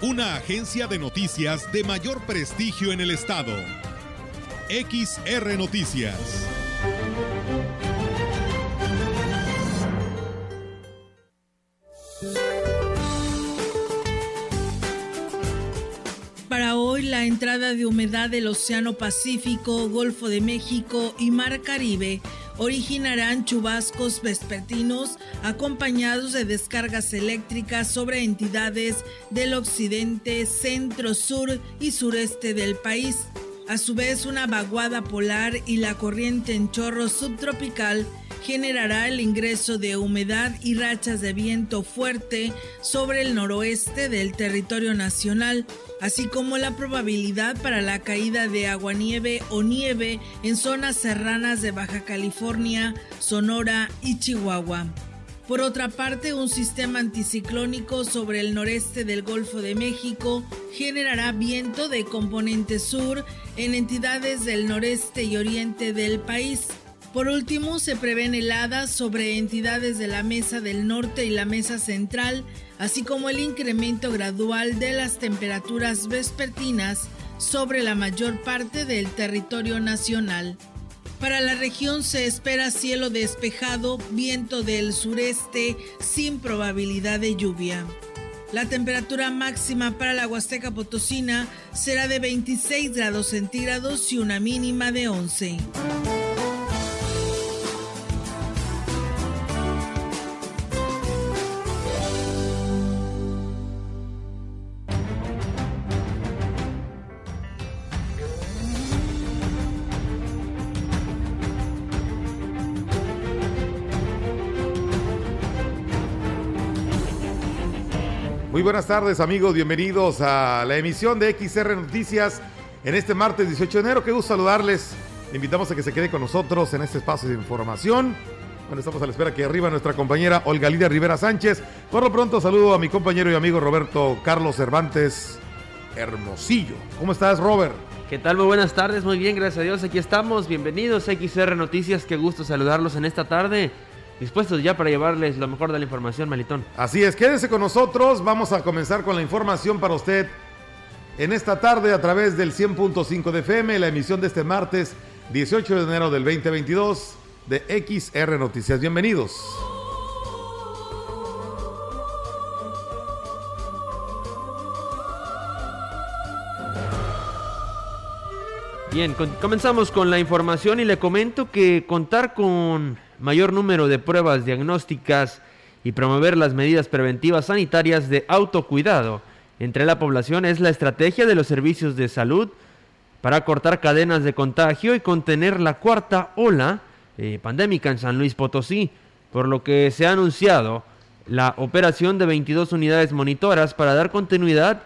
una agencia de noticias de mayor prestigio en el estado. XR Noticias. Para hoy, la entrada de humedad del Océano Pacífico, Golfo de México y Mar Caribe originarán chubascos vespertinos acompañados de descargas eléctricas sobre entidades del occidente, centro, sur y sureste del país. A su vez, una vaguada polar y la corriente en chorro subtropical generará el ingreso de humedad y rachas de viento fuerte sobre el noroeste del territorio nacional, así como la probabilidad para la caída de aguanieve o nieve en zonas serranas de Baja California, Sonora y Chihuahua. Por otra parte, un sistema anticiclónico sobre el noreste del Golfo de México generará viento de componente sur en entidades del noreste y oriente del país. Por último, se prevén heladas sobre entidades de la Mesa del Norte y la Mesa Central, así como el incremento gradual de las temperaturas vespertinas sobre la mayor parte del territorio nacional. Para la región se espera cielo despejado, viento del sureste sin probabilidad de lluvia. La temperatura máxima para la Huasteca Potosina será de 26 grados centígrados y una mínima de 11. Muy buenas tardes amigos, bienvenidos a la emisión de XR Noticias en este martes 18 de enero. Qué gusto saludarles. Le invitamos a que se quede con nosotros en este espacio de información. Bueno, estamos a la espera que arriba nuestra compañera Olga Lidia Rivera Sánchez. Por lo pronto saludo a mi compañero y amigo Roberto Carlos Cervantes Hermosillo. ¿Cómo estás, Robert? ¿Qué tal? Muy buenas tardes, muy bien, gracias a Dios. Aquí estamos. Bienvenidos a XR Noticias. Qué gusto saludarlos en esta tarde dispuestos ya para llevarles lo mejor de la información, Malitón. Así es, quédese con nosotros. Vamos a comenzar con la información para usted en esta tarde a través del 100.5 de FM, la emisión de este martes 18 de enero del 2022 de XR Noticias. Bienvenidos. Bien, comenzamos con la información y le comento que contar con mayor número de pruebas diagnósticas y promover las medidas preventivas sanitarias de autocuidado entre la población es la estrategia de los servicios de salud para cortar cadenas de contagio y contener la cuarta ola eh, pandémica en San Luis Potosí, por lo que se ha anunciado la operación de 22 unidades monitoras para dar continuidad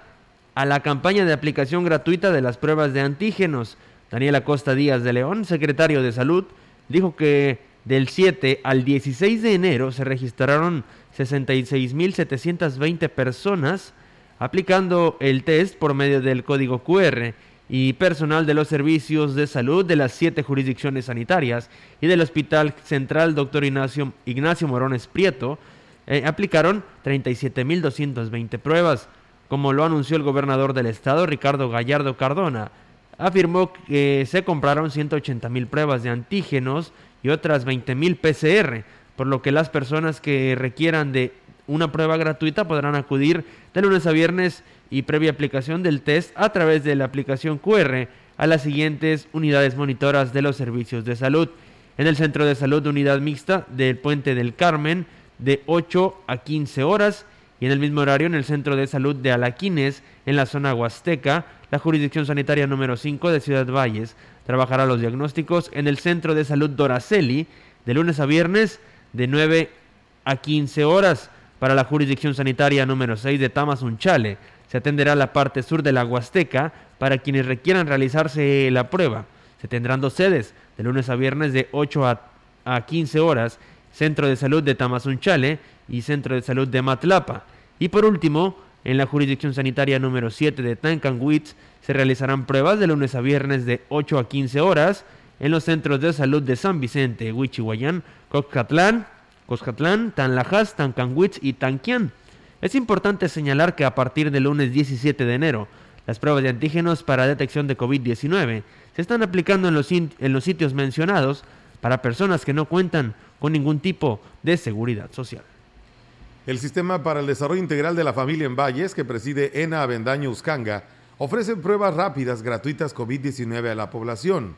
a la campaña de aplicación gratuita de las pruebas de antígenos. Daniela Costa Díaz de León, secretario de Salud, dijo que del 7 al 16 de enero se registraron 66.720 personas aplicando el test por medio del código QR y personal de los servicios de salud de las siete jurisdicciones sanitarias y del Hospital Central Dr. Ignacio, Morones Prieto eh, aplicaron 37.220 pruebas. Como lo anunció el gobernador del estado, Ricardo Gallardo Cardona, afirmó que se compraron 180.000 pruebas de antígenos y otras 20.000 PCR, por lo que las personas que requieran de una prueba gratuita podrán acudir de lunes a viernes y previa aplicación del test a través de la aplicación QR a las siguientes unidades monitoras de los servicios de salud. En el Centro de Salud de Unidad Mixta del Puente del Carmen de 8 a 15 horas y en el mismo horario en el Centro de Salud de Alaquines en la zona Huasteca, la jurisdicción sanitaria número 5 de Ciudad Valles Trabajará los diagnósticos en el Centro de Salud Doraceli de lunes a viernes de 9 a 15 horas. Para la jurisdicción sanitaria número 6 de Tamazunchale, se atenderá la parte sur de la Huasteca para quienes requieran realizarse la prueba. Se tendrán dos sedes, de lunes a viernes de 8 a, a 15 horas, Centro de Salud de Tamazunchale y Centro de Salud de Matlapa. Y por último, en la jurisdicción sanitaria número 7 de Tancanwitz se realizarán pruebas de lunes a viernes de 8 a 15 horas en los centros de salud de San Vicente, Huichihuayán, Coscatlán, Coscatlán, Tanlajas, Tancanwitz y Tanquián. Es importante señalar que a partir del lunes 17 de enero, las pruebas de antígenos para detección de COVID-19 se están aplicando en los, en los sitios mencionados para personas que no cuentan con ningún tipo de seguridad social. El Sistema para el Desarrollo Integral de la Familia en Valles, que preside ENA Avendaño Uscanga, ofrece pruebas rápidas gratuitas COVID-19 a la población.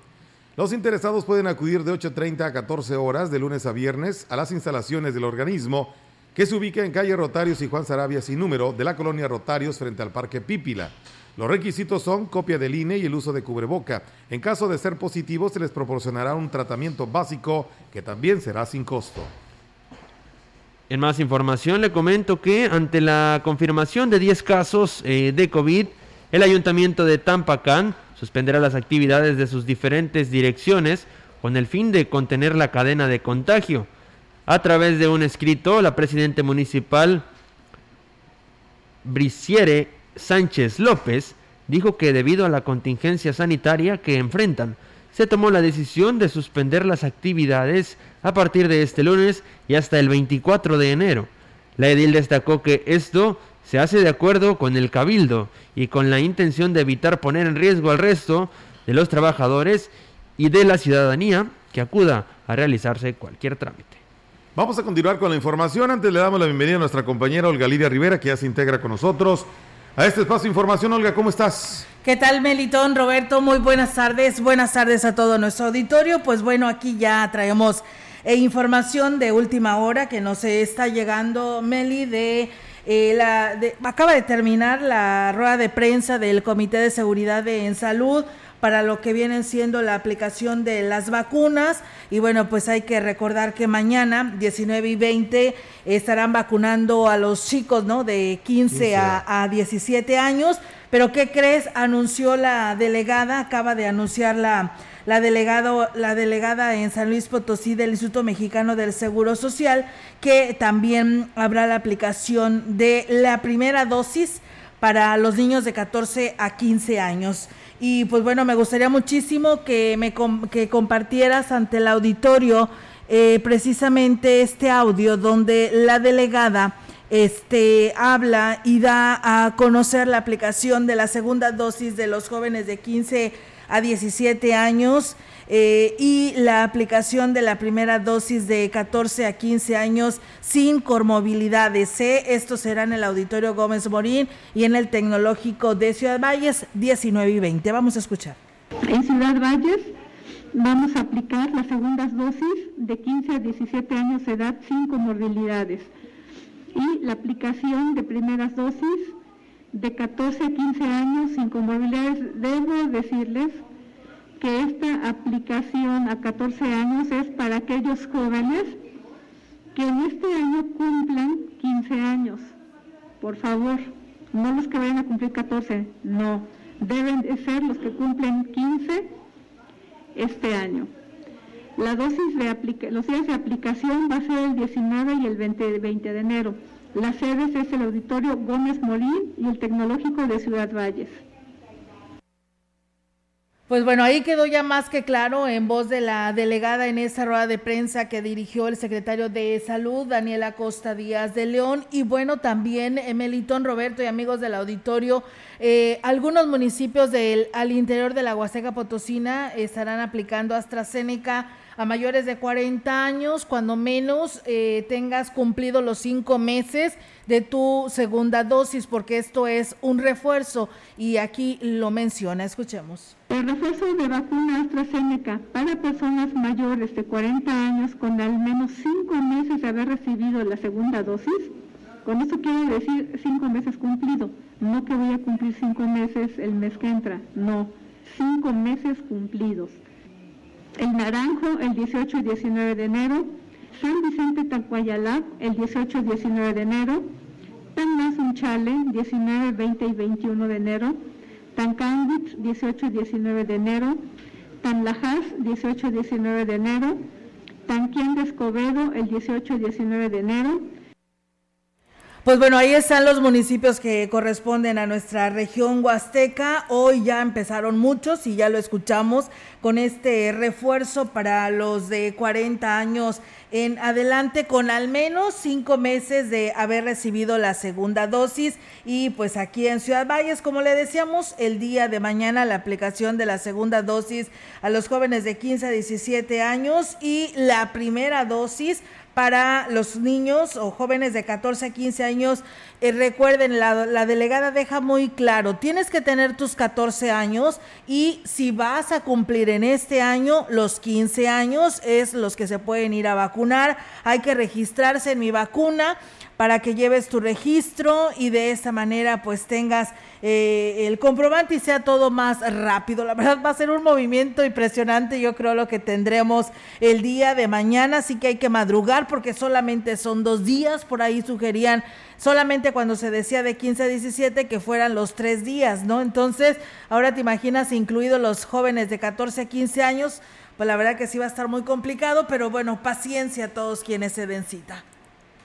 Los interesados pueden acudir de 8.30 a 14 horas de lunes a viernes a las instalaciones del organismo que se ubica en calle Rotarios y Juan Sarabia sin número de la colonia Rotarios frente al Parque Pípila. Los requisitos son copia del INE y el uso de cubreboca. En caso de ser positivo, se les proporcionará un tratamiento básico que también será sin costo. En más información le comento que ante la confirmación de 10 casos eh, de COVID, el ayuntamiento de Tampacán suspenderá las actividades de sus diferentes direcciones con el fin de contener la cadena de contagio. A través de un escrito, la presidenta municipal Briciere Sánchez López dijo que debido a la contingencia sanitaria que enfrentan, se tomó la decisión de suspender las actividades a partir de este lunes y hasta el 24 de enero. La edil destacó que esto se hace de acuerdo con el cabildo y con la intención de evitar poner en riesgo al resto de los trabajadores y de la ciudadanía que acuda a realizarse cualquier trámite. Vamos a continuar con la información. Antes le damos la bienvenida a nuestra compañera Olga Lidia Rivera, que ya se integra con nosotros a este espacio de información. Olga, ¿cómo estás? ¿Qué tal, Melitón, Roberto? Muy buenas tardes. Buenas tardes a todo nuestro auditorio. Pues bueno, aquí ya traemos eh, información de última hora que nos está llegando, Meli, de eh, la, acaba de terminar la rueda de prensa del Comité de Seguridad en Salud para lo que vienen siendo la aplicación de las vacunas. Y bueno, pues hay que recordar que mañana, 19 y 20, estarán vacunando a los chicos, ¿no? De 15 a, a 17 años. Pero ¿qué crees? Anunció la delegada, acaba de anunciar la la, delegado, la delegada en San Luis Potosí del Instituto Mexicano del Seguro Social, que también habrá la aplicación de la primera dosis para los niños de 14 a 15 años. Y pues bueno, me gustaría muchísimo que me que compartieras ante el auditorio eh, precisamente este audio donde la delegada este habla y da a conocer la aplicación de la segunda dosis de los jóvenes de 15 a 17 años eh, y la aplicación de la primera dosis de 14 a 15 años sin comorbilidades. Esto será en el Auditorio Gómez Morín y en el Tecnológico de Ciudad Valles 19 y 20. Vamos a escuchar. En Ciudad Valles vamos a aplicar las segundas dosis de 15 a 17 años de edad sin comorbilidades y la aplicación de primeras dosis de 14 a 15 años sin comorbilidades, debo decirles que esta aplicación a 14 años es para aquellos jóvenes que en este año cumplan 15 años. Por favor, no los que vayan a cumplir 14, no. Deben de ser los que cumplen 15 este año. La dosis de los días de aplicación va a ser el 19 y el 20, 20 de enero. Las sedes es el Auditorio Gómez Morín y el Tecnológico de Ciudad Valles. Pues bueno, ahí quedó ya más que claro en voz de la delegada en esa rueda de prensa que dirigió el secretario de Salud, Daniela Costa Díaz de León. Y bueno, también Emelitón Roberto y amigos del auditorio, eh, algunos municipios del, al interior de la Huasteca Potosina estarán aplicando AstraZeneca a mayores de 40 años, cuando menos eh, tengas cumplido los cinco meses de tu segunda dosis, porque esto es un refuerzo y aquí lo menciona. Escuchemos. El refuerzo de vacuna AstraZeneca para personas mayores de 40 años con al menos cinco meses de haber recibido la segunda dosis. Con eso quiero decir cinco meses cumplido, no que voy a cumplir cinco meses el mes que entra, no, cinco meses cumplidos el naranjo el 18 y 19 de enero, San Vicente Tacuayalá el 18 y 19 de enero, Tanazunchale 19, 20 y 21 de enero, Tancánguit 18 y 19 de enero, Tanlajas 18 y 19 de enero, Tanquien de Escobedo el 18 y 19 de enero, pues bueno, ahí están los municipios que corresponden a nuestra región huasteca. Hoy ya empezaron muchos y ya lo escuchamos con este refuerzo para los de 40 años en adelante con al menos cinco meses de haber recibido la segunda dosis y pues aquí en Ciudad Valles, como le decíamos, el día de mañana la aplicación de la segunda dosis a los jóvenes de 15 a 17 años y la primera dosis para los niños o jóvenes de 14 a 15 años. Eh, recuerden, la, la, delegada deja muy claro, tienes que tener tus 14 años y si vas a cumplir en este año los 15 años es los que se pueden ir a vacunar. Hay que registrarse en mi vacuna para que lleves tu registro y de esta manera pues tengas eh, el comprobante y sea todo más rápido. La verdad va a ser un movimiento impresionante, yo creo lo que tendremos el día de mañana, así que hay que madrugar porque solamente son dos días, por ahí sugerían solamente cuando se decía de 15 a 17 que fueran los tres días, ¿no? Entonces, ahora te imaginas, incluidos los jóvenes de 14 a 15 años, pues la verdad que sí va a estar muy complicado, pero bueno, paciencia a todos quienes se den cita.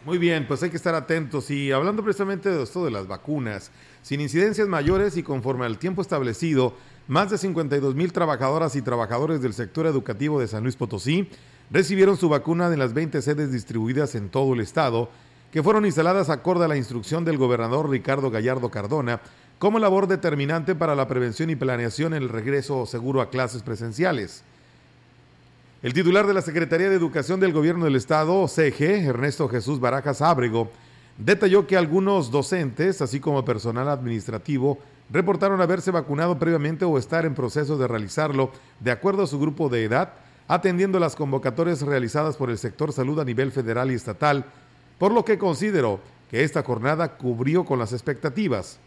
Muy bien, pues hay que estar atentos y hablando precisamente de esto de las vacunas, sin incidencias mayores y conforme al tiempo establecido, más de 52 mil trabajadoras y trabajadores del sector educativo de San Luis Potosí recibieron su vacuna en las 20 sedes distribuidas en todo el estado, que fueron instaladas acorde a la instrucción del gobernador Ricardo Gallardo Cardona como labor determinante para la prevención y planeación en el regreso seguro a clases presenciales. El titular de la Secretaría de Educación del Gobierno del Estado, CG, Ernesto Jesús Barajas Ábrego, detalló que algunos docentes, así como personal administrativo, reportaron haberse vacunado previamente o estar en proceso de realizarlo de acuerdo a su grupo de edad, atendiendo las convocatorias realizadas por el sector salud a nivel federal y estatal, por lo que consideró que esta jornada cubrió con las expectativas.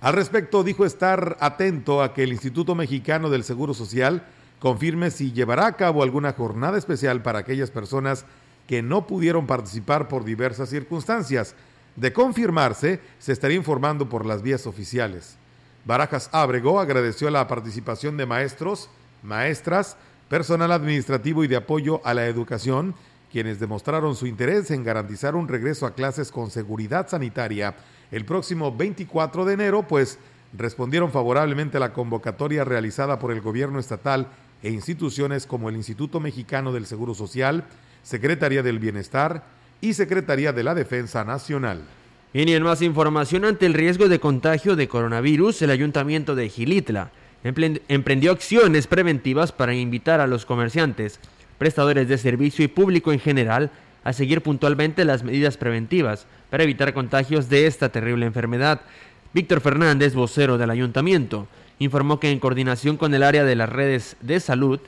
Al respecto, dijo estar atento a que el Instituto Mexicano del Seguro Social confirme si llevará a cabo alguna jornada especial para aquellas personas que no pudieron participar por diversas circunstancias. De confirmarse, se estaría informando por las vías oficiales. Barajas Ábrego agradeció la participación de maestros, maestras, personal administrativo y de apoyo a la educación, quienes demostraron su interés en garantizar un regreso a clases con seguridad sanitaria el próximo 24 de enero, pues respondieron favorablemente a la convocatoria realizada por el gobierno estatal e instituciones como el Instituto Mexicano del Seguro Social, Secretaría del Bienestar y Secretaría de la Defensa Nacional. y en más información, ante el riesgo de contagio de coronavirus, el Ayuntamiento de Gilitla emprendió acciones preventivas para invitar a los comerciantes, prestadores de servicio y público en general a seguir puntualmente las medidas preventivas para evitar contagios de esta terrible enfermedad. Víctor Fernández, vocero del ayuntamiento, informó que en coordinación con el área de las redes de salud,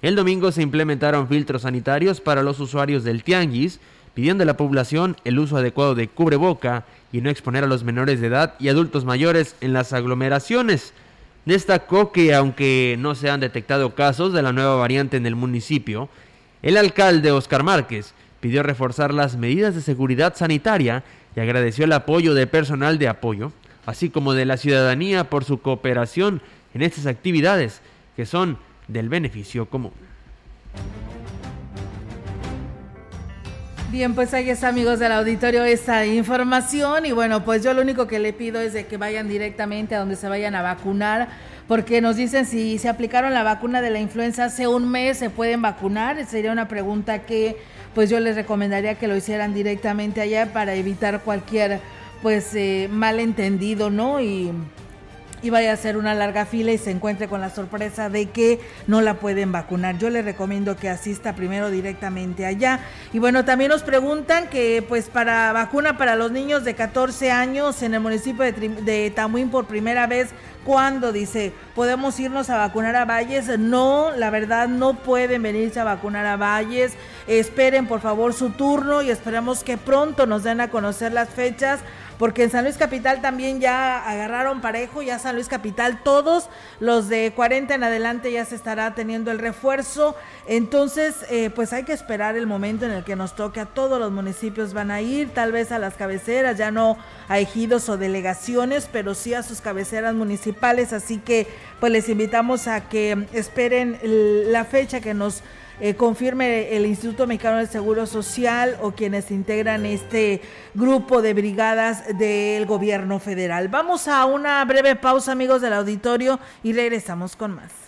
el domingo se implementaron filtros sanitarios para los usuarios del tianguis, pidiendo a la población el uso adecuado de cubreboca y no exponer a los menores de edad y adultos mayores en las aglomeraciones. Destacó que aunque no se han detectado casos de la nueva variante en el municipio, el alcalde Oscar Márquez pidió reforzar las medidas de seguridad sanitaria y agradeció el apoyo del personal de apoyo así como de la ciudadanía por su cooperación en estas actividades que son del beneficio común. Bien, pues ahí está, amigos del auditorio, esta información. Y bueno, pues yo lo único que le pido es de que vayan directamente a donde se vayan a vacunar, porque nos dicen si se aplicaron la vacuna de la influenza hace un mes, ¿se pueden vacunar? Sería una pregunta que pues yo les recomendaría que lo hicieran directamente allá para evitar cualquier pues eh, malentendido, ¿no? Y, y vaya a ser una larga fila y se encuentre con la sorpresa de que no la pueden vacunar. Yo le recomiendo que asista primero directamente allá. Y bueno, también nos preguntan que pues para vacuna para los niños de 14 años en el municipio de, de Tamuín por primera vez, ¿cuándo? Dice, ¿podemos irnos a vacunar a Valles? No, la verdad no pueden venirse a vacunar a Valles. Esperen por favor su turno y esperamos que pronto nos den a conocer las fechas porque en San Luis Capital también ya agarraron parejo, ya San Luis Capital, todos los de 40 en adelante ya se estará teniendo el refuerzo. Entonces, eh, pues hay que esperar el momento en el que nos toque a todos los municipios van a ir, tal vez a las cabeceras, ya no a ejidos o delegaciones, pero sí a sus cabeceras municipales. Así que, pues les invitamos a que esperen la fecha que nos eh, confirme el Instituto Mexicano del Seguro Social o quienes integran este grupo de brigadas del gobierno federal. Vamos a una breve pausa, amigos del auditorio, y regresamos con más.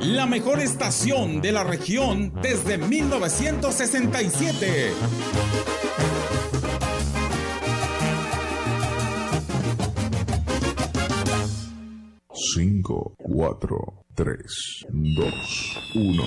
la mejor estación de la región desde 1967. 5, 4, 3, 2, 1.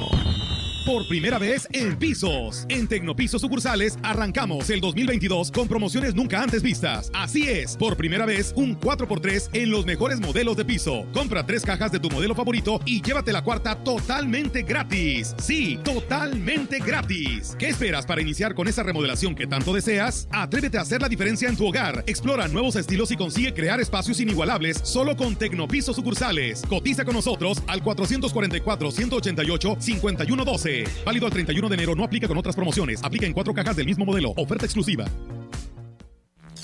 Por primera vez en pisos. En Tecnopisos sucursales arrancamos el 2022 con promociones nunca antes vistas. Así es, por primera vez un 4x3 en los mejores modelos de piso. Compra tres cajas de tu modelo favorito y llévate la cuarta totalmente gratis. Sí, totalmente gratis. ¿Qué esperas para iniciar con esa remodelación que tanto deseas? Atrévete a hacer la diferencia en tu hogar. Explora nuevos estilos y consigue crear espacios inigualables solo con Tecnopisos sucursales. Cotiza con nosotros al 444 188 5112 Válido al 31 de enero. No aplica con otras promociones. Aplica en cuatro cajas del mismo modelo. Oferta exclusiva.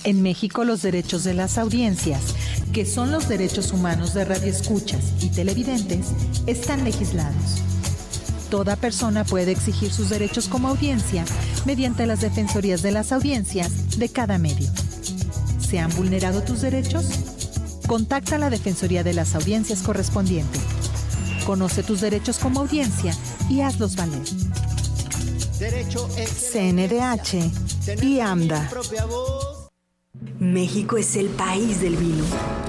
En México los derechos de las audiencias, que son los derechos humanos de radioescuchas y televidentes, están legislados. Toda persona puede exigir sus derechos como audiencia mediante las defensorías de las audiencias de cada medio. ¿Se han vulnerado tus derechos? Contacta a la Defensoría de las Audiencias correspondiente. Conoce tus derechos como audiencia y hazlos valer. CNDH y AMDA. México es el país del vino.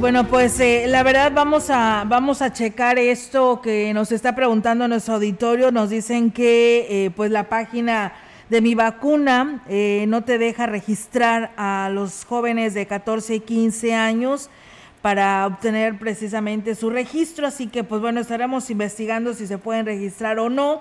Bueno, pues eh, la verdad vamos a, vamos a checar esto que nos está preguntando nuestro auditorio. Nos dicen que eh, pues la página de mi vacuna eh, no te deja registrar a los jóvenes de 14 y 15 años para obtener precisamente su registro. Así que pues bueno, estaremos investigando si se pueden registrar o no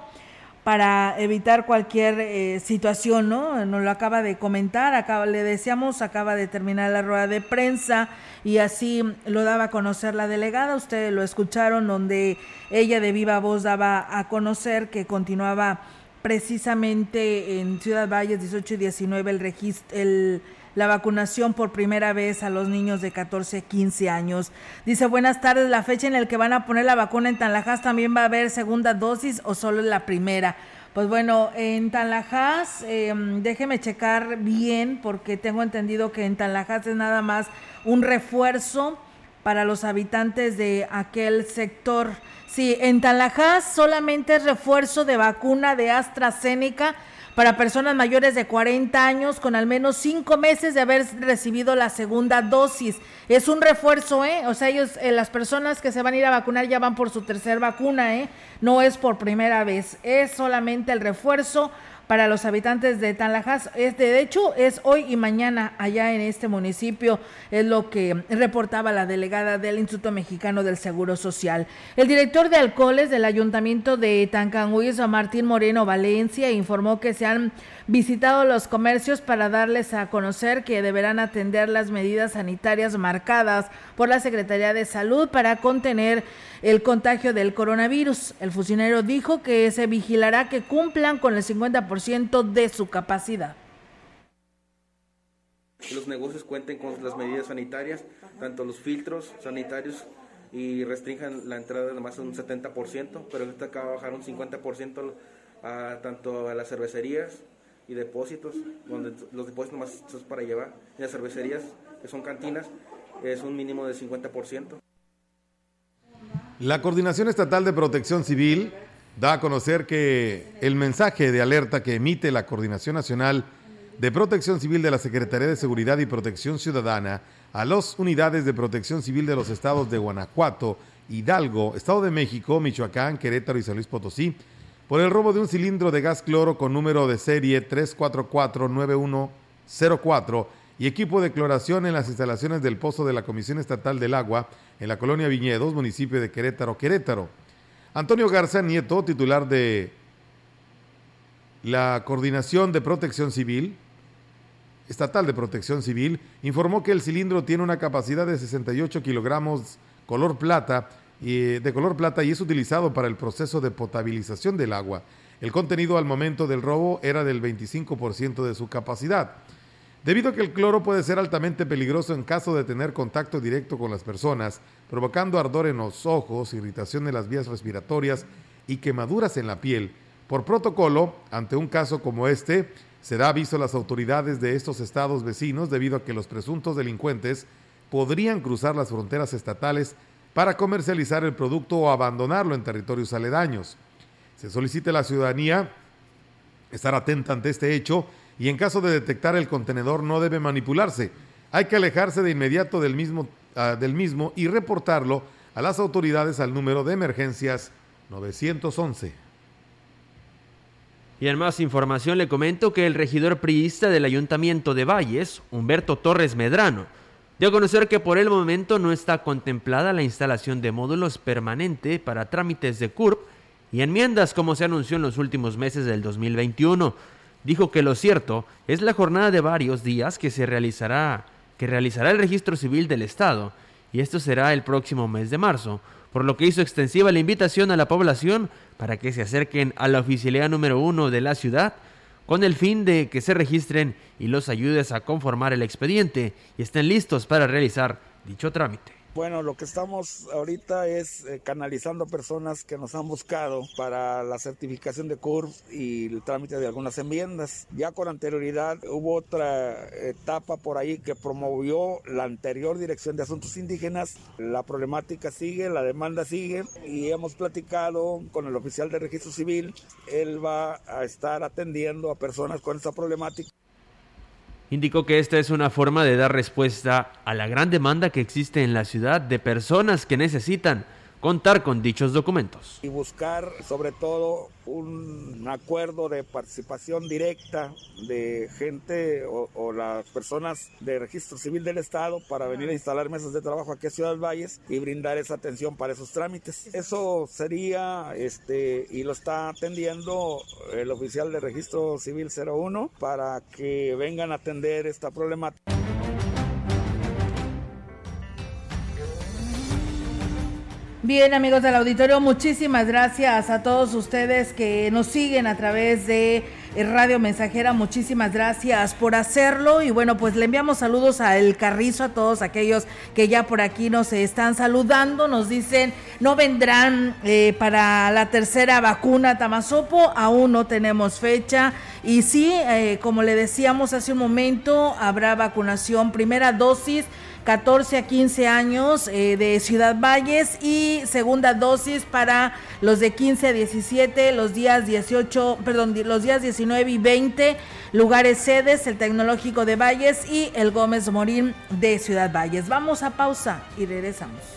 para evitar cualquier eh, situación, ¿no? Nos lo acaba de comentar, acaba, le decíamos, acaba de terminar la rueda de prensa y así lo daba a conocer la delegada, ustedes lo escucharon, donde ella de viva voz daba a conocer que continuaba precisamente en Ciudad Valles 18 y 19 el registro, el la vacunación por primera vez a los niños de 14 15 años. Dice, buenas tardes, la fecha en la que van a poner la vacuna en Tanlajas también va a haber segunda dosis o solo la primera. Pues bueno, en Tanlajas, em, déjeme checar bien porque tengo entendido que en Tanlajas es nada más un refuerzo para los habitantes de aquel sector. Sí, en Tanlajas solamente es refuerzo de vacuna de AstraZeneca para personas mayores de 40 años con al menos cinco meses de haber recibido la segunda dosis. Es un refuerzo, ¿eh? O sea, ellos, eh, las personas que se van a ir a vacunar ya van por su tercera vacuna, ¿eh? No es por primera vez, es solamente el refuerzo para los habitantes de Tanlajas. Es, de hecho, es hoy y mañana allá en este municipio, es lo que reportaba la delegada del Instituto Mexicano del Seguro Social. El director de alcoholes del Ayuntamiento de Tancanhuiz, Martín Moreno Valencia, informó que se han visitado los comercios para darles a conocer que deberán atender las medidas sanitarias marcadas por la Secretaría de Salud para contener el contagio del coronavirus. El funcionario dijo que se vigilará que cumplan con el 50% de su capacidad. Los negocios cuenten con las medidas sanitarias, tanto los filtros sanitarios y restrinjan la entrada más un 70%, pero esto acaba de bajar un 50% a, tanto a las cervecerías y depósitos, donde los depósitos más es para llevar, y las cervecerías, que son cantinas, es un mínimo de 50%. La Coordinación Estatal de Protección Civil da a conocer que el mensaje de alerta que emite la Coordinación Nacional de Protección Civil de la Secretaría de Seguridad y Protección Ciudadana a las unidades de protección civil de los estados de Guanajuato, Hidalgo, Estado de México, Michoacán, Querétaro y San Luis Potosí por el robo de un cilindro de gas cloro con número de serie 3449104 y equipo de cloración en las instalaciones del Pozo de la Comisión Estatal del Agua en la colonia Viñedos, municipio de Querétaro, Querétaro. Antonio Garza Nieto, titular de la Coordinación de Protección Civil, Estatal de Protección Civil, informó que el cilindro tiene una capacidad de 68 kilogramos color plata de color plata y es utilizado para el proceso de potabilización del agua. El contenido al momento del robo era del 25% de su capacidad. Debido a que el cloro puede ser altamente peligroso en caso de tener contacto directo con las personas, provocando ardor en los ojos, irritación de las vías respiratorias y quemaduras en la piel. Por protocolo, ante un caso como este, se da aviso a las autoridades de estos estados vecinos debido a que los presuntos delincuentes podrían cruzar las fronteras estatales para comercializar el producto o abandonarlo en territorios aledaños. Se solicita a la ciudadanía estar atenta ante este hecho y en caso de detectar el contenedor no debe manipularse. Hay que alejarse de inmediato del mismo, ah, y reportarlo a las autoridades al número de emergencias 911. Y en más información le comento que el regidor priista del Ayuntamiento de Valles, Humberto Torres Medrano, dio a conocer que por el momento no está contemplada la instalación de módulos permanente para trámites de CURP y enmiendas como se anunció en los últimos meses del 2021 dijo que lo cierto es la jornada de varios días que se realizará, que realizará el registro civil del Estado, y esto será el próximo mes de marzo, por lo que hizo extensiva la invitación a la población para que se acerquen a la oficialidad número uno de la ciudad con el fin de que se registren y los ayudes a conformar el expediente y estén listos para realizar dicho trámite. Bueno, lo que estamos ahorita es eh, canalizando personas que nos han buscado para la certificación de CURP y el trámite de algunas enmiendas. Ya con anterioridad hubo otra etapa por ahí que promovió la anterior Dirección de Asuntos Indígenas. La problemática sigue, la demanda sigue y hemos platicado con el oficial de registro civil. Él va a estar atendiendo a personas con esta problemática. Indicó que esta es una forma de dar respuesta a la gran demanda que existe en la ciudad de personas que necesitan contar con dichos documentos. Y buscar sobre todo un acuerdo de participación directa de gente o, las personas de registro civil del Estado para venir a instalar mesas de trabajo aquí a Ciudad Valles y brindar esa atención para esos trámites. Eso sería, este, y lo está atendiendo el oficial de registro civil 01 para que vengan a atender esta problemática. Bien, amigos del auditorio, muchísimas gracias a todos ustedes que nos siguen a través de eh, Radio Mensajera. Muchísimas gracias por hacerlo. Y bueno, pues le enviamos saludos a El Carrizo, a todos aquellos que ya por aquí nos están saludando. Nos dicen, no vendrán eh, para la tercera vacuna Tamazopo, aún no tenemos fecha. Y sí, eh, como le decíamos hace un momento, habrá vacunación, primera dosis 14 a 15 años eh, de Ciudad Valles y segunda dosis para los de 15 a 17, los días 18, perdón, los días 19 y 20, lugares sedes, el Tecnológico de Valles y el Gómez Morín de Ciudad Valles. Vamos a pausa y regresamos.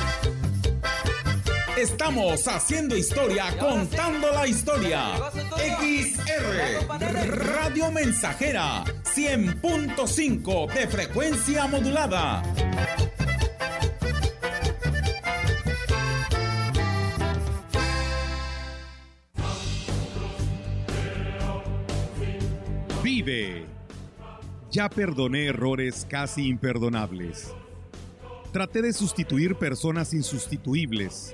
Estamos haciendo historia, contando la historia. XR Radio Mensajera 100.5 de frecuencia modulada. Vive. Ya perdoné errores casi imperdonables. Traté de sustituir personas insustituibles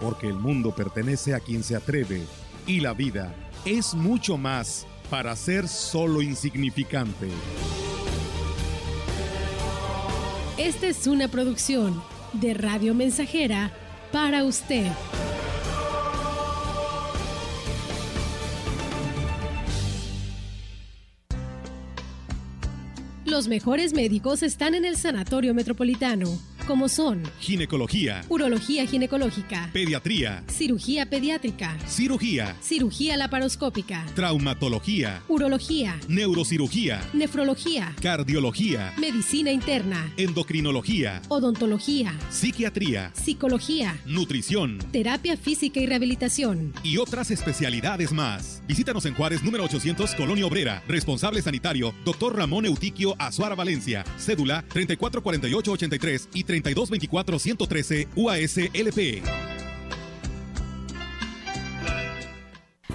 porque el mundo pertenece a quien se atreve y la vida es mucho más para ser solo insignificante. Esta es una producción de Radio Mensajera para usted. Los mejores médicos están en el Sanatorio Metropolitano como son ginecología, urología ginecológica, pediatría, cirugía pediátrica, cirugía, cirugía laparoscópica, traumatología, urología, neurocirugía, nefrología, cardiología, medicina interna, endocrinología, odontología, psiquiatría, psicología, nutrición, terapia física y rehabilitación. Y otras especialidades más. Visítanos en Juárez número 800 Colonia Obrera. Responsable sanitario, Dr. Ramón Eutiquio Azuara Valencia. Cédula 344883 y 3224-113 UASLP.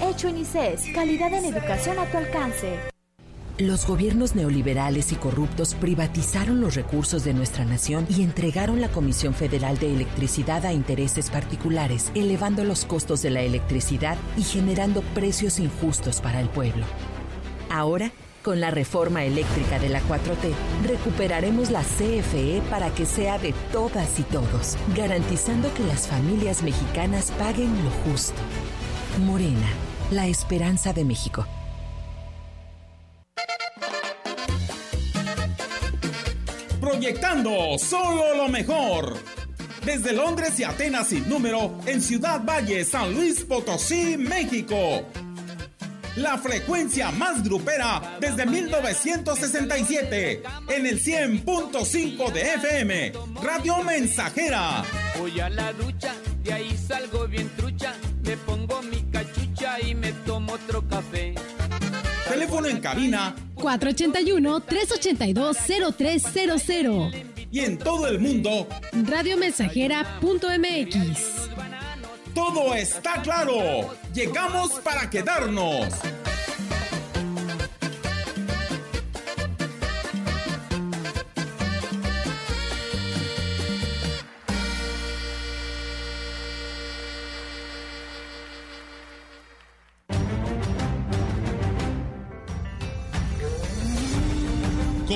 hecho en ICES, calidad en educación a tu alcance. Los gobiernos neoliberales y corruptos privatizaron los recursos de nuestra nación y entregaron la Comisión Federal de Electricidad a intereses particulares, elevando los costos de la electricidad y generando precios injustos para el pueblo. Ahora, con la reforma eléctrica de la 4T, recuperaremos la CFE para que sea de todas y todos, garantizando que las familias mexicanas paguen lo justo. Morena, la esperanza de México. proyectando solo lo mejor. Desde Londres y Atenas sin número, en Ciudad Valle, San Luis Potosí, México. La frecuencia más grupera desde 1967, en el 100.5 de FM, Radio Mensajera. Voy a la ducha, de ahí salgo bien trucha, me pongo mi cachucha y me tomo otro café. Teléfono en cabina 481-382-0300. Y en todo el mundo, radiomensajera.mx. Todo está claro. Llegamos para quedarnos.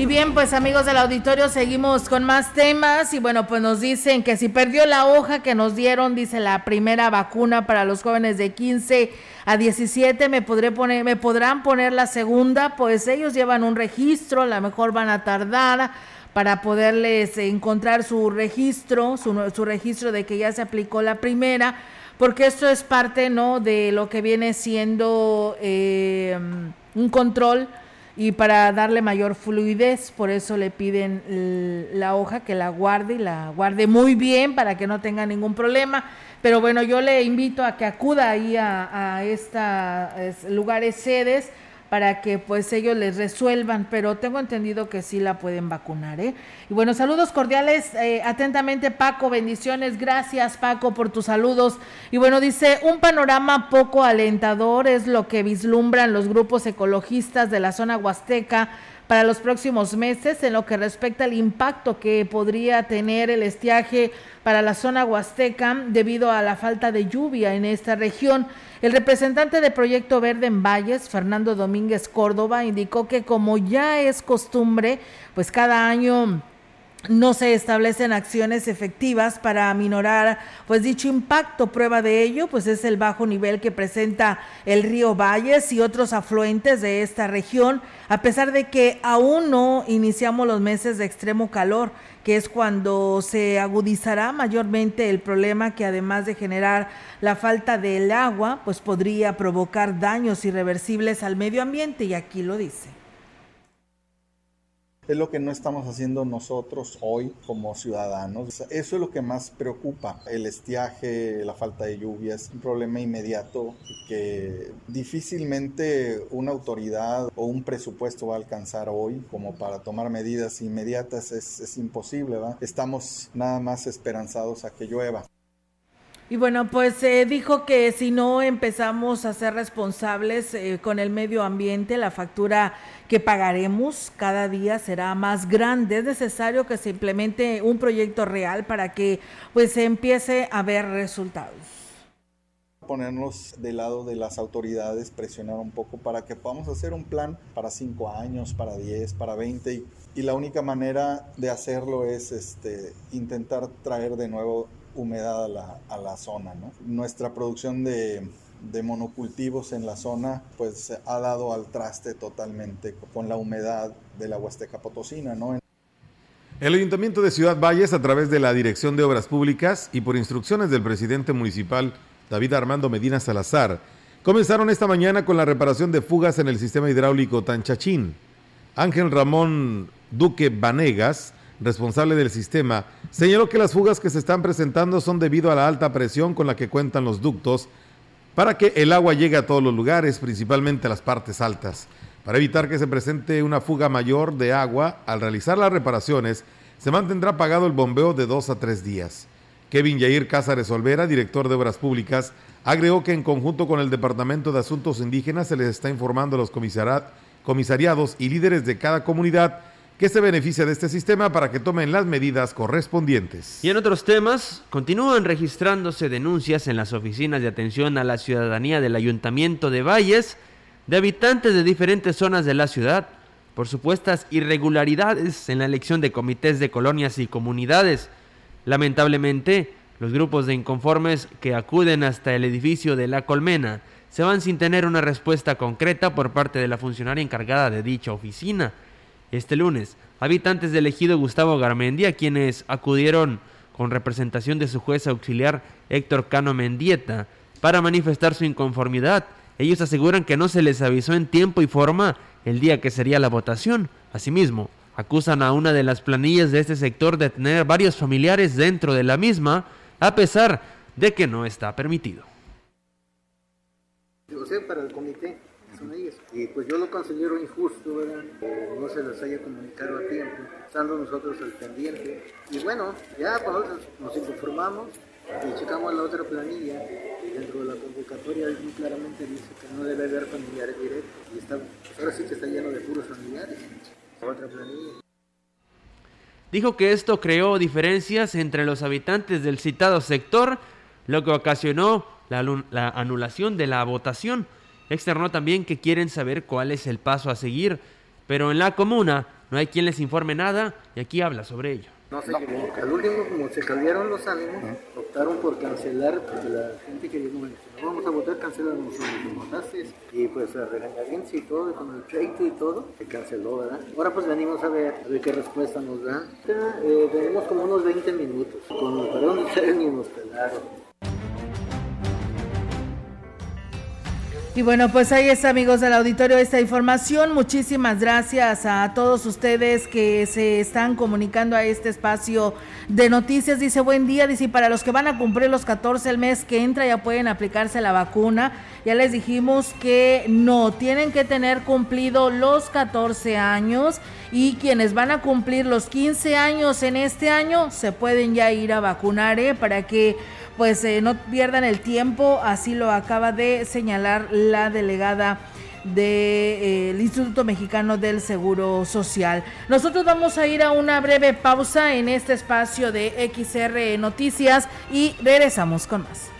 Y bien, pues amigos del auditorio, seguimos con más temas y bueno, pues nos dicen que si perdió la hoja que nos dieron, dice la primera vacuna para los jóvenes de 15 a 17, me podré poner, me podrán poner la segunda, pues ellos llevan un registro, a lo mejor van a tardar para poderles encontrar su registro, su, su registro de que ya se aplicó la primera, porque esto es parte, ¿no?, de lo que viene siendo eh, un control y para darle mayor fluidez, por eso le piden la hoja que la guarde y la guarde muy bien para que no tenga ningún problema. Pero bueno, yo le invito a que acuda ahí a, a estos lugares sedes para que pues ellos les resuelvan, pero tengo entendido que sí la pueden vacunar, ¿eh? Y bueno, saludos cordiales, eh, atentamente Paco, bendiciones, gracias Paco por tus saludos. Y bueno, dice, un panorama poco alentador es lo que vislumbran los grupos ecologistas de la zona huasteca para los próximos meses en lo que respecta al impacto que podría tener el estiaje para la zona huasteca debido a la falta de lluvia en esta región. El representante de Proyecto Verde en Valles, Fernando Domínguez Córdoba, indicó que como ya es costumbre, pues cada año no se establecen acciones efectivas para aminorar pues dicho impacto. Prueba de ello pues es el bajo nivel que presenta el río Valles y otros afluentes de esta región, a pesar de que aún no iniciamos los meses de extremo calor, que es cuando se agudizará mayormente el problema que además de generar la falta del agua, pues podría provocar daños irreversibles al medio ambiente y aquí lo dice es lo que no estamos haciendo nosotros hoy como ciudadanos. Eso es lo que más preocupa. El estiaje, la falta de lluvias, un problema inmediato que difícilmente una autoridad o un presupuesto va a alcanzar hoy como para tomar medidas inmediatas. Es, es imposible, ¿va? Estamos nada más esperanzados a que llueva. Y bueno, pues eh, dijo que si no empezamos a ser responsables eh, con el medio ambiente, la factura que pagaremos cada día será más grande. Es necesario que se implemente un proyecto real para que pues se empiece a ver resultados ponernos del lado de las autoridades, presionar un poco para que podamos hacer un plan para cinco años, para 10, para 20 y, y la única manera de hacerlo es este, intentar traer de nuevo humedad a la, a la zona. ¿no? Nuestra producción de, de monocultivos en la zona pues ha dado al traste totalmente con la humedad de la Huasteca Potosina, ¿no? El Ayuntamiento de Ciudad Valles, a través de la Dirección de Obras Públicas y por instrucciones del presidente municipal David Armando Medina Salazar, comenzaron esta mañana con la reparación de fugas en el sistema hidráulico Tanchachín. Ángel Ramón Duque Vanegas, responsable del sistema, señaló que las fugas que se están presentando son debido a la alta presión con la que cuentan los ductos para que el agua llegue a todos los lugares, principalmente a las partes altas. Para evitar que se presente una fuga mayor de agua, al realizar las reparaciones, se mantendrá pagado el bombeo de dos a tres días. Kevin Yair Cázares Olvera, director de Obras Públicas, agregó que en conjunto con el Departamento de Asuntos Indígenas se les está informando a los comisariados y líderes de cada comunidad que se beneficia de este sistema para que tomen las medidas correspondientes. Y en otros temas, continúan registrándose denuncias en las oficinas de atención a la ciudadanía del Ayuntamiento de Valles de habitantes de diferentes zonas de la ciudad por supuestas irregularidades en la elección de comités de colonias y comunidades. Lamentablemente, los grupos de inconformes que acuden hasta el edificio de La Colmena se van sin tener una respuesta concreta por parte de la funcionaria encargada de dicha oficina. Este lunes, habitantes del ejido Gustavo Garmendia, quienes acudieron con representación de su juez auxiliar Héctor Cano Mendieta para manifestar su inconformidad, ellos aseguran que no se les avisó en tiempo y forma el día que sería la votación. Asimismo, acusan a una de las planillas de este sector de tener varios familiares dentro de la misma, a pesar de que no está permitido. Para el comité. Y pues yo lo considero injusto, ¿verdad? Que no se les haya comunicado a tiempo, estando nosotros al pendiente. Y bueno, ya pues nosotros nos inconformamos y checamos la otra planilla dentro de la convocatoria muy claramente dice que no debe haber familiares directos y está, pues ahora sí que está lleno de puros familiares. otra planilla. Dijo que esto creó diferencias entre los habitantes del citado sector, lo que ocasionó la, la anulación de la votación. Externó también que quieren saber cuál es el paso a seguir, pero en la comuna no hay quien les informe nada y aquí habla sobre ello. No sé, qué. al último como se cambiaron los ánimos, optaron por cancelar, porque la gente que bueno, si no vamos a votar, cancelan los votaste. Y pues a regañadientes y todo, con el pleito y todo, se canceló, ¿verdad? Ahora pues venimos a ver, a ver qué respuesta nos da. Eh, tenemos como unos 20 minutos, con de ustedes ni nos pelaron. Y bueno, pues ahí está, amigos del auditorio, esta información. Muchísimas gracias a todos ustedes que se están comunicando a este espacio de noticias. Dice, buen día, dice, para los que van a cumplir los 14 el mes que entra ya pueden aplicarse la vacuna. Ya les dijimos que no, tienen que tener cumplido los 14 años y quienes van a cumplir los 15 años en este año se pueden ya ir a vacunar ¿eh? para que pues eh, no pierdan el tiempo, así lo acaba de señalar la delegada del de, eh, Instituto Mexicano del Seguro Social. Nosotros vamos a ir a una breve pausa en este espacio de XR Noticias y regresamos con más.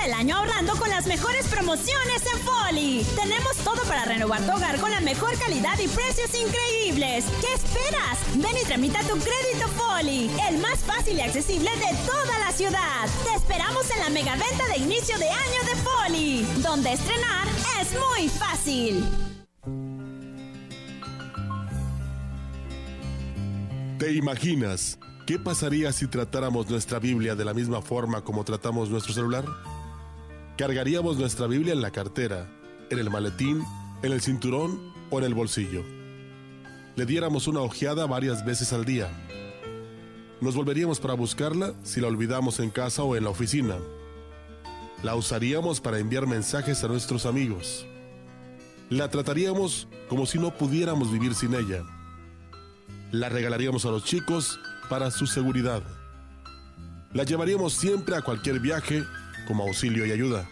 Empieza el año ahorrando con las mejores promociones en Foli. Tenemos todo para renovar tu hogar con la mejor calidad y precios increíbles. ¿Qué esperas? Ven y tramita tu crédito Foli, el más fácil y accesible de toda la ciudad. Te esperamos en la mega venta de inicio de año de Foli, donde estrenar es muy fácil. ¿Te imaginas ¿Qué pasaría si tratáramos nuestra Biblia de la misma forma como tratamos nuestro celular? Cargaríamos nuestra Biblia en la cartera, en el maletín, en el cinturón o en el bolsillo. Le diéramos una ojeada varias veces al día. Nos volveríamos para buscarla si la olvidamos en casa o en la oficina. La usaríamos para enviar mensajes a nuestros amigos. La trataríamos como si no pudiéramos vivir sin ella. La regalaríamos a los chicos para su seguridad. La llevaríamos siempre a cualquier viaje como auxilio y ayuda.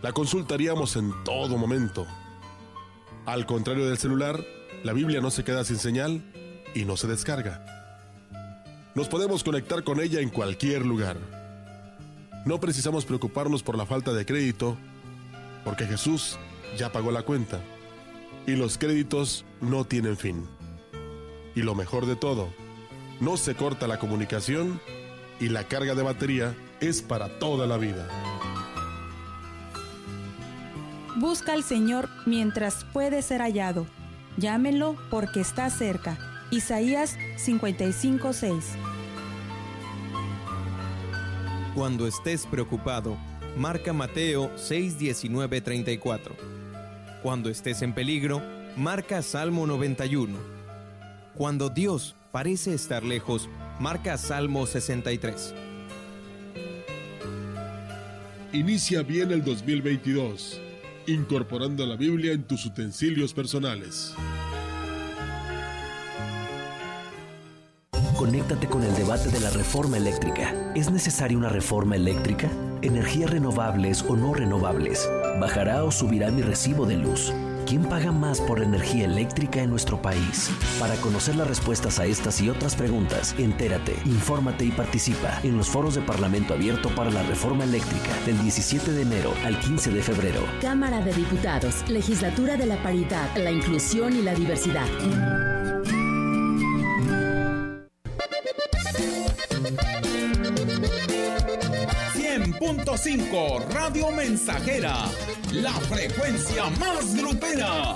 La consultaríamos en todo momento. Al contrario del celular, la Biblia no se queda sin señal y no se descarga. Nos podemos conectar con ella en cualquier lugar. No precisamos preocuparnos por la falta de crédito, porque Jesús ya pagó la cuenta y los créditos no tienen fin. Y lo mejor de todo, no se corta la comunicación y la carga de batería es para toda la vida. Busca al Señor mientras puede ser hallado. Llámenlo porque está cerca. Isaías 55:6. Cuando estés preocupado, marca Mateo 6:19-34. Cuando estés en peligro, marca Salmo 91. Cuando Dios parece estar lejos, marca Salmo 63. Inicia bien el 2022, incorporando la Biblia en tus utensilios personales. Conéctate con el debate de la reforma eléctrica. ¿Es necesaria una reforma eléctrica? ¿Energías renovables o no renovables? ¿Bajará o subirá mi recibo de luz? ¿Quién paga más por energía eléctrica en nuestro país? Para conocer las respuestas a estas y otras preguntas, entérate, infórmate y participa en los foros de Parlamento Abierto para la Reforma Eléctrica del 17 de enero al 15 de febrero. Cámara de Diputados, Legislatura de la Paridad, la Inclusión y la Diversidad. .5 Radio Mensajera, la frecuencia más grupera.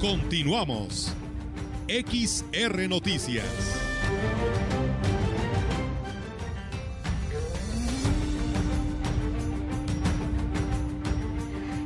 Continuamos. XR Noticias.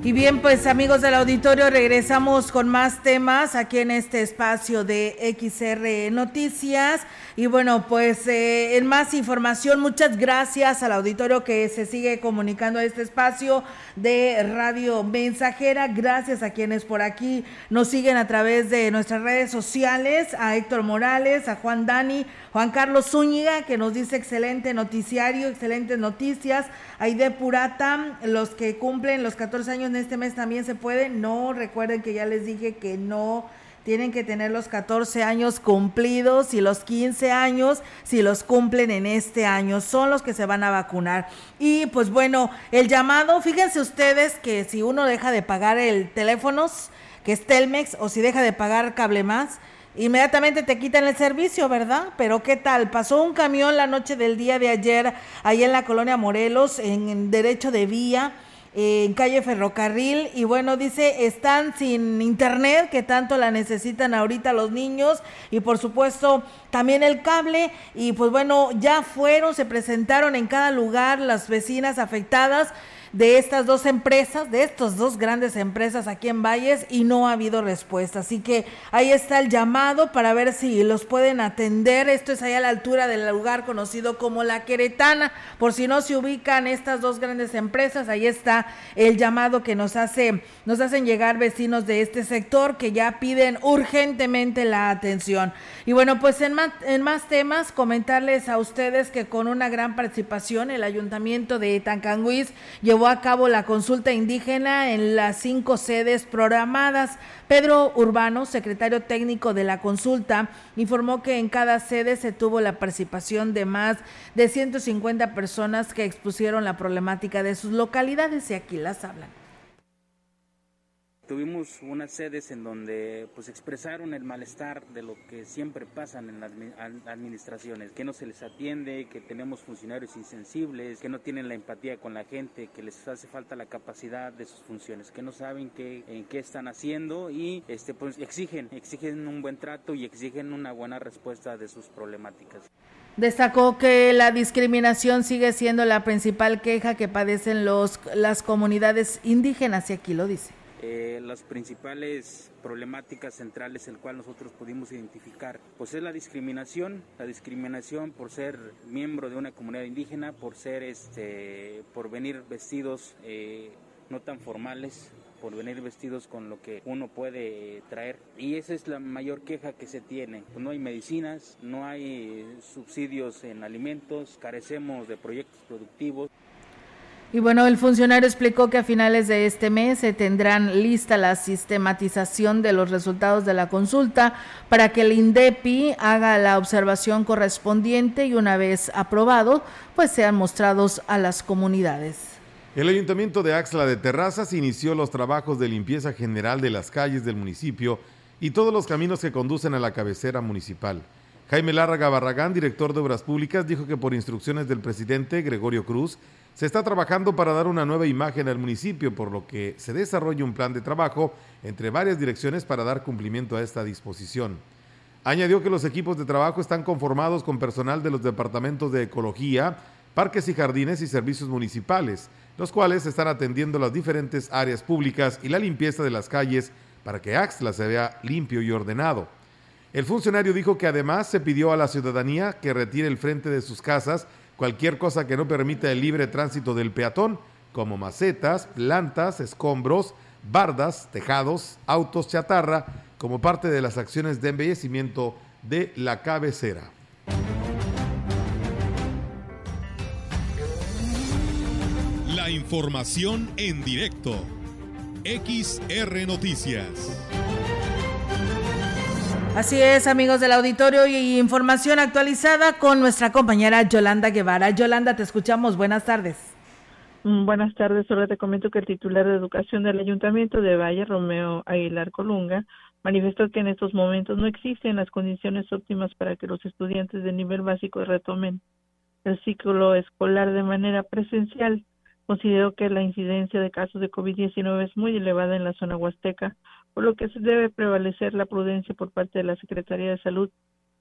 Y bien, pues amigos del auditorio, regresamos con más temas aquí en este espacio de XR Noticias. Y bueno, pues eh, en más información, muchas gracias al auditorio que se sigue comunicando a este espacio de Radio Mensajera. Gracias a quienes por aquí nos siguen a través de nuestras redes sociales, a Héctor Morales, a Juan Dani, Juan Carlos Zúñiga, que nos dice excelente noticiario, excelentes noticias. Aide Purata, los que cumplen los 14 años en este mes también se pueden. No, recuerden que ya les dije que no tienen que tener los 14 años cumplidos y los 15 años si los cumplen en este año. Son los que se van a vacunar. Y pues bueno, el llamado, fíjense ustedes que si uno deja de pagar el teléfonos, que es Telmex, o si deja de pagar cable más, inmediatamente te quitan el servicio, ¿verdad? Pero ¿qué tal? Pasó un camión la noche del día de ayer ahí en la colonia Morelos, en derecho de vía en calle Ferrocarril y bueno, dice, están sin internet que tanto la necesitan ahorita los niños y por supuesto también el cable y pues bueno, ya fueron, se presentaron en cada lugar las vecinas afectadas de estas dos empresas, de estas dos grandes empresas aquí en Valles y no ha habido respuesta. Así que ahí está el llamado para ver si los pueden atender. Esto es ahí a la altura del lugar conocido como La Queretana. Por si no se ubican estas dos grandes empresas, ahí está el llamado que nos hace nos hacen llegar vecinos de este sector que ya piden urgentemente la atención. Y bueno, pues en más, en más temas, comentarles a ustedes que con una gran participación el ayuntamiento de Tancanguis llevó a cabo la consulta indígena en las cinco sedes programadas. Pedro Urbano, secretario técnico de la consulta, informó que en cada sede se tuvo la participación de más de 150 personas que expusieron la problemática de sus localidades y aquí las hablan tuvimos unas sedes en donde pues expresaron el malestar de lo que siempre pasan en las administraciones, que no se les atiende, que tenemos funcionarios insensibles, que no tienen la empatía con la gente, que les hace falta la capacidad de sus funciones, que no saben qué, en qué están haciendo y este pues exigen, exigen un buen trato y exigen una buena respuesta de sus problemáticas. Destacó que la discriminación sigue siendo la principal queja que padecen los, las comunidades indígenas y aquí lo dice. Eh, las principales problemáticas centrales en cual nosotros pudimos identificar, pues es la discriminación, la discriminación por ser miembro de una comunidad indígena, por ser, este, por venir vestidos eh, no tan formales, por venir vestidos con lo que uno puede traer. Y esa es la mayor queja que se tiene. No hay medicinas, no hay subsidios en alimentos, carecemos de proyectos productivos. Y bueno, el funcionario explicó que a finales de este mes se tendrán lista la sistematización de los resultados de la consulta para que el INDEPI haga la observación correspondiente y una vez aprobado, pues sean mostrados a las comunidades. El Ayuntamiento de Axla de Terrazas inició los trabajos de limpieza general de las calles del municipio y todos los caminos que conducen a la cabecera municipal. Jaime Lárraga Barragán, director de Obras Públicas, dijo que por instrucciones del presidente Gregorio Cruz, se está trabajando para dar una nueva imagen al municipio, por lo que se desarrolla un plan de trabajo entre varias direcciones para dar cumplimiento a esta disposición. Añadió que los equipos de trabajo están conformados con personal de los departamentos de Ecología, Parques y Jardines y Servicios Municipales, los cuales están atendiendo las diferentes áreas públicas y la limpieza de las calles para que Axtla se vea limpio y ordenado. El funcionario dijo que además se pidió a la ciudadanía que retire el frente de sus casas cualquier cosa que no permita el libre tránsito del peatón, como macetas, plantas, escombros, bardas, tejados, autos chatarra, como parte de las acciones de embellecimiento de la cabecera. La información en directo. XR Noticias. Así es, amigos del auditorio y información actualizada con nuestra compañera Yolanda Guevara. Yolanda, te escuchamos. Buenas tardes. Mm, buenas tardes. Solo te comento que el titular de Educación del Ayuntamiento de Valle, Romeo Aguilar Colunga, manifestó que en estos momentos no existen las condiciones óptimas para que los estudiantes de nivel básico retomen el ciclo escolar de manera presencial. Consideró que la incidencia de casos de COVID-19 es muy elevada en la zona huasteca, por lo que se debe prevalecer la prudencia por parte de la Secretaría de Salud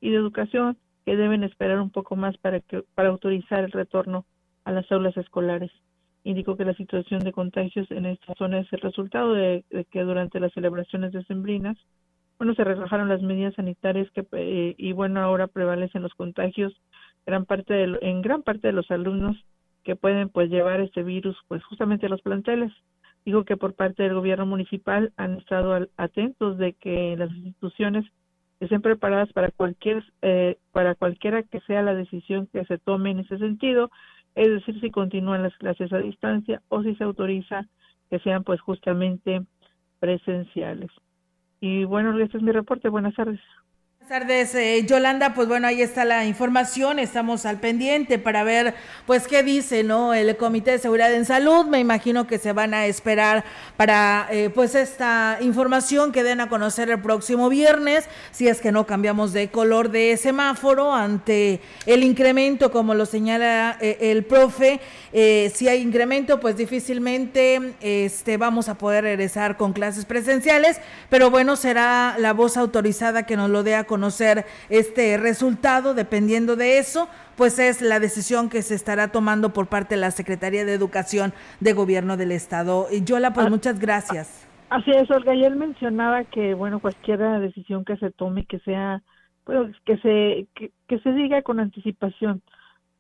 y de Educación, que deben esperar un poco más para, que, para autorizar el retorno a las aulas escolares indicó que la situación de contagios en esta zona es el resultado de, que durante las celebraciones decembrinas, bueno, se relajaron las medidas sanitarias que eh, y bueno, ahora prevalecen los contagios gran parte de, en gran parte de los alumnos que pueden pues llevar este virus pues justamente a los planteles. Dijo que por parte del gobierno municipal han estado atentos de que las instituciones estén preparadas para cualquier eh, para cualquiera que sea la decisión que se tome en ese sentido es decir, si continúan las clases a distancia o si se autoriza que sean pues justamente presenciales. Y bueno, este es mi reporte. Buenas tardes. Tardes, eh, Yolanda. Pues bueno, ahí está la información. Estamos al pendiente para ver, pues, qué dice, ¿no? El Comité de Seguridad en Salud. Me imagino que se van a esperar para, eh, pues, esta información que den a conocer el próximo viernes, si es que no cambiamos de color de semáforo ante el incremento, como lo señala eh, el profe. si hay incremento, pues difícilmente este, vamos a poder regresar con clases presenciales, pero bueno, será la voz autorizada que nos lo dé a conocer conocer este resultado, dependiendo de eso, pues es la decisión que se estará tomando por parte de la Secretaría de Educación de Gobierno del Estado. Y Yola, pues ah, muchas gracias. Así es, Olga, y él mencionaba que, bueno, cualquier decisión que se tome, que sea, pues, que se, que, que se diga con anticipación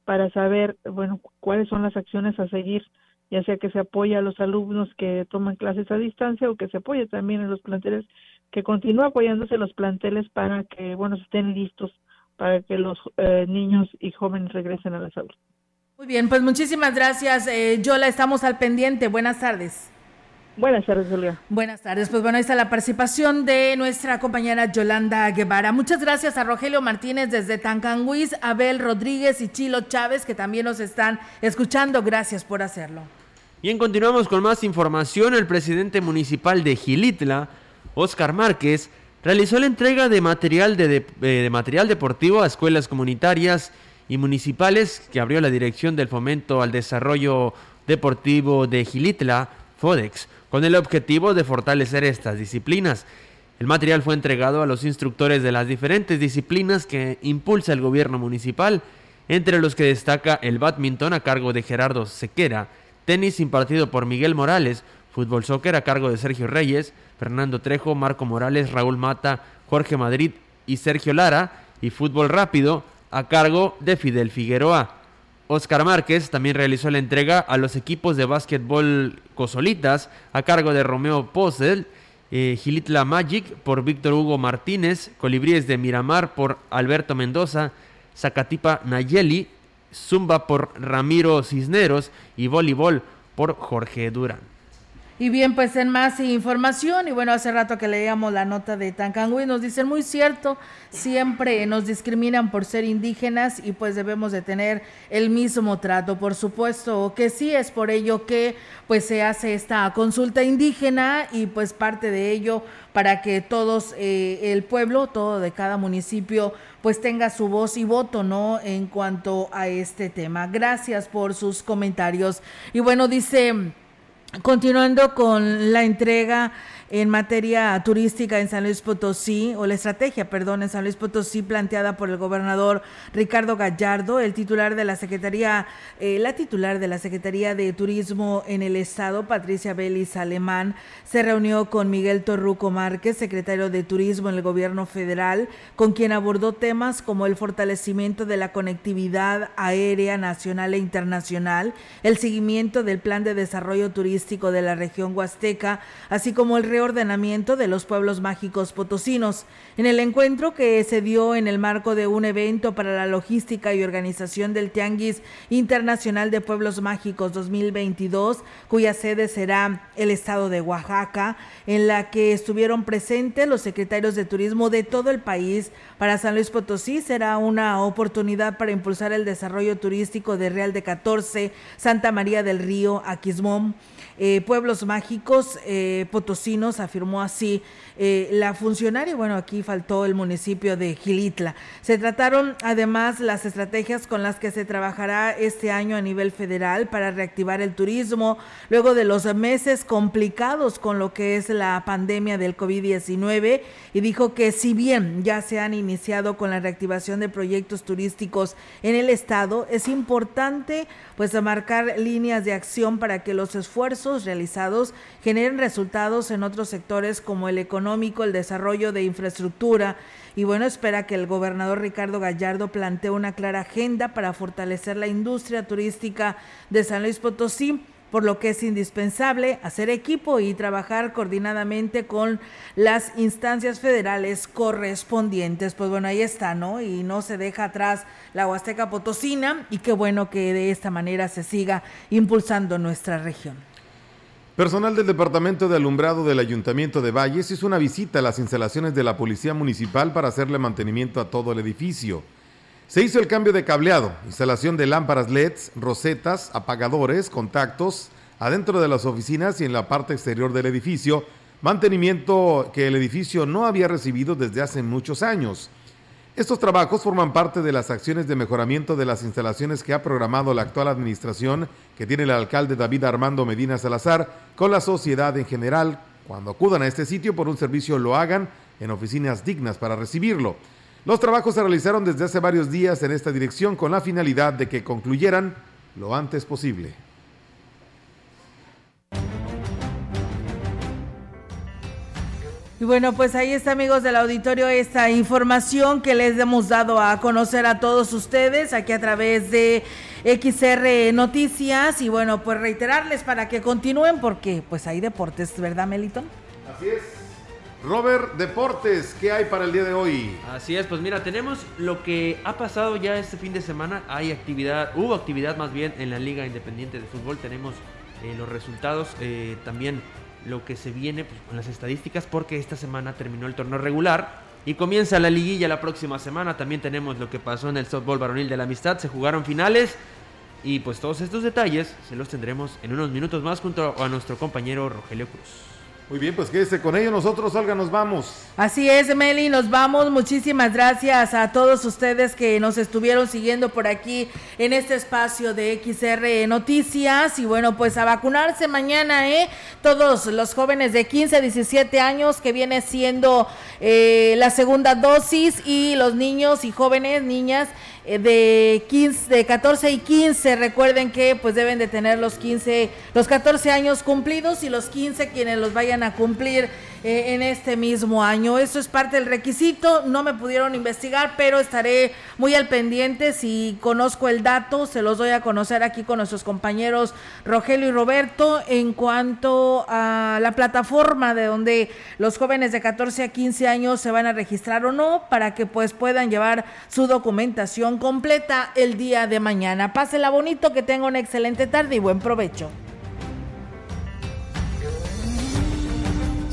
para saber, bueno, cuáles son las acciones a seguir ya sea que se apoye a los alumnos que toman clases a distancia o que se apoye también en los planteles, que continúe apoyándose los planteles para que, bueno, estén listos para que los eh, niños y jóvenes regresen a las aulas. Muy bien, pues muchísimas gracias, eh, Yola, estamos al pendiente. Buenas tardes. Buenas tardes, Julia. Buenas tardes. Pues bueno, ahí está la participación de nuestra compañera Yolanda Guevara. Muchas gracias a Rogelio Martínez desde Tancanguis, Abel Rodríguez y Chilo Chávez, que también nos están escuchando. Gracias por hacerlo. Bien, continuamos con más información. El presidente municipal de Gilitla, Oscar Márquez, realizó la entrega de material, de, eh, material deportivo a escuelas comunitarias y municipales que abrió la Dirección del Fomento al Desarrollo Deportivo de Gilitla, FODEX, con el objetivo de fortalecer estas disciplinas. El material fue entregado a los instructores de las diferentes disciplinas que impulsa el gobierno municipal, entre los que destaca el badminton a cargo de Gerardo Sequera, tenis impartido por Miguel Morales, fútbol soccer a cargo de Sergio Reyes, Fernando Trejo, Marco Morales, Raúl Mata, Jorge Madrid y Sergio Lara, y fútbol rápido a cargo de Fidel Figueroa. Oscar Márquez también realizó la entrega a los equipos de básquetbol Cosolitas a cargo de Romeo Posel, eh, Gilitla Magic por Víctor Hugo Martínez, Colibríes de Miramar por Alberto Mendoza, Zacatipa Nayeli, Zumba por Ramiro Cisneros y voleibol por Jorge Durán. Y bien, pues en más información, y bueno, hace rato que leíamos la nota de Tancangüí, nos dicen muy cierto, siempre nos discriminan por ser indígenas y pues debemos de tener el mismo trato. Por supuesto que sí, es por ello que pues se hace esta consulta indígena y pues parte de ello para que todos, eh, el pueblo, todo de cada municipio, pues tenga su voz y voto, ¿no? En cuanto a este tema. Gracias por sus comentarios. Y bueno, dice... Continuando con la entrega en materia turística en San Luis Potosí, o la estrategia, perdón, en San Luis Potosí planteada por el gobernador Ricardo Gallardo, el titular de la Secretaría, eh, la titular de la Secretaría de Turismo en el Estado, Patricia Belis Alemán, se reunió con Miguel Torruco Márquez, secretario de Turismo en el gobierno federal, con quien abordó temas como el fortalecimiento de la conectividad aérea nacional e internacional, el seguimiento del plan de desarrollo turístico de la región Huasteca, así como el ordenamiento de los pueblos mágicos potosinos. En el encuentro que se dio en el marco de un evento para la logística y organización del Tianguis Internacional de Pueblos Mágicos 2022, cuya sede será el estado de Oaxaca, en la que estuvieron presentes los secretarios de turismo de todo el país. Para San Luis Potosí será una oportunidad para impulsar el desarrollo turístico de Real de 14, Santa María del Río, Aquismón, eh, pueblos mágicos eh, potosinos, afirmó así eh, la funcionaria. Bueno, aquí faltó el municipio de Gilitla. Se trataron además las estrategias con las que se trabajará este año a nivel federal para reactivar el turismo luego de los meses complicados con lo que es la pandemia del COVID-19 y dijo que si bien ya se han iniciado con la reactivación de proyectos turísticos en el estado, es importante pues marcar líneas de acción para que los esfuerzos realizados generen resultados en otros sectores como el económico el desarrollo de infraestructura. Y bueno, espera que el gobernador Ricardo Gallardo plantee una clara agenda para fortalecer la industria turística de San Luis Potosí por lo que es indispensable hacer equipo y trabajar coordinadamente con las instancias federales correspondientes. Pues bueno, ahí está, ¿no? Y no se deja atrás la Huasteca Potosina y qué bueno que de esta manera se siga impulsando nuestra región. Personal del Departamento de Alumbrado del Ayuntamiento de Valles hizo una visita a las instalaciones de la Policía Municipal para hacerle mantenimiento a todo el edificio. Se hizo el cambio de cableado, instalación de lámparas LEDs, rosetas, apagadores, contactos, adentro de las oficinas y en la parte exterior del edificio, mantenimiento que el edificio no había recibido desde hace muchos años. Estos trabajos forman parte de las acciones de mejoramiento de las instalaciones que ha programado la actual administración que tiene el alcalde David Armando Medina Salazar con la sociedad en general. Cuando acudan a este sitio por un servicio lo hagan en oficinas dignas para recibirlo. Los trabajos se realizaron desde hace varios días en esta dirección con la finalidad de que concluyeran lo antes posible. Y bueno, pues ahí está, amigos del auditorio, esta información que les hemos dado a conocer a todos ustedes aquí a través de XR Noticias. Y bueno, pues reiterarles para que continúen porque pues hay deportes, ¿verdad, Meliton? Así es. Robert, deportes, ¿qué hay para el día de hoy? Así es, pues mira, tenemos lo que ha pasado ya este fin de semana. Hay actividad, hubo actividad más bien en la Liga Independiente de Fútbol. Tenemos eh, los resultados eh, también lo que se viene pues, con las estadísticas porque esta semana terminó el torneo regular y comienza la liguilla la próxima semana. También tenemos lo que pasó en el softball varonil de la amistad, se jugaron finales y pues todos estos detalles se los tendremos en unos minutos más junto a nuestro compañero Rogelio Cruz. Muy bien, pues quédese con ellos, nosotros, Olga, nos vamos. Así es, Meli, nos vamos. Muchísimas gracias a todos ustedes que nos estuvieron siguiendo por aquí en este espacio de XR Noticias. Y bueno, pues a vacunarse mañana, ¿eh? Todos los jóvenes de 15 a 17 años que viene siendo eh, la segunda dosis y los niños y jóvenes, niñas de 15, de 14 y 15, recuerden que pues deben de tener los 15, los 14 años cumplidos y los 15 quienes los vayan a cumplir eh, en este mismo año. Eso es parte del requisito. No me pudieron investigar, pero estaré muy al pendiente. Si conozco el dato, se los doy a conocer aquí con nuestros compañeros Rogelio y Roberto en cuanto a la plataforma de donde los jóvenes de 14 a 15 años se van a registrar o no para que pues puedan llevar su documentación completa el día de mañana. Pásela bonito, que tenga una excelente tarde y buen provecho.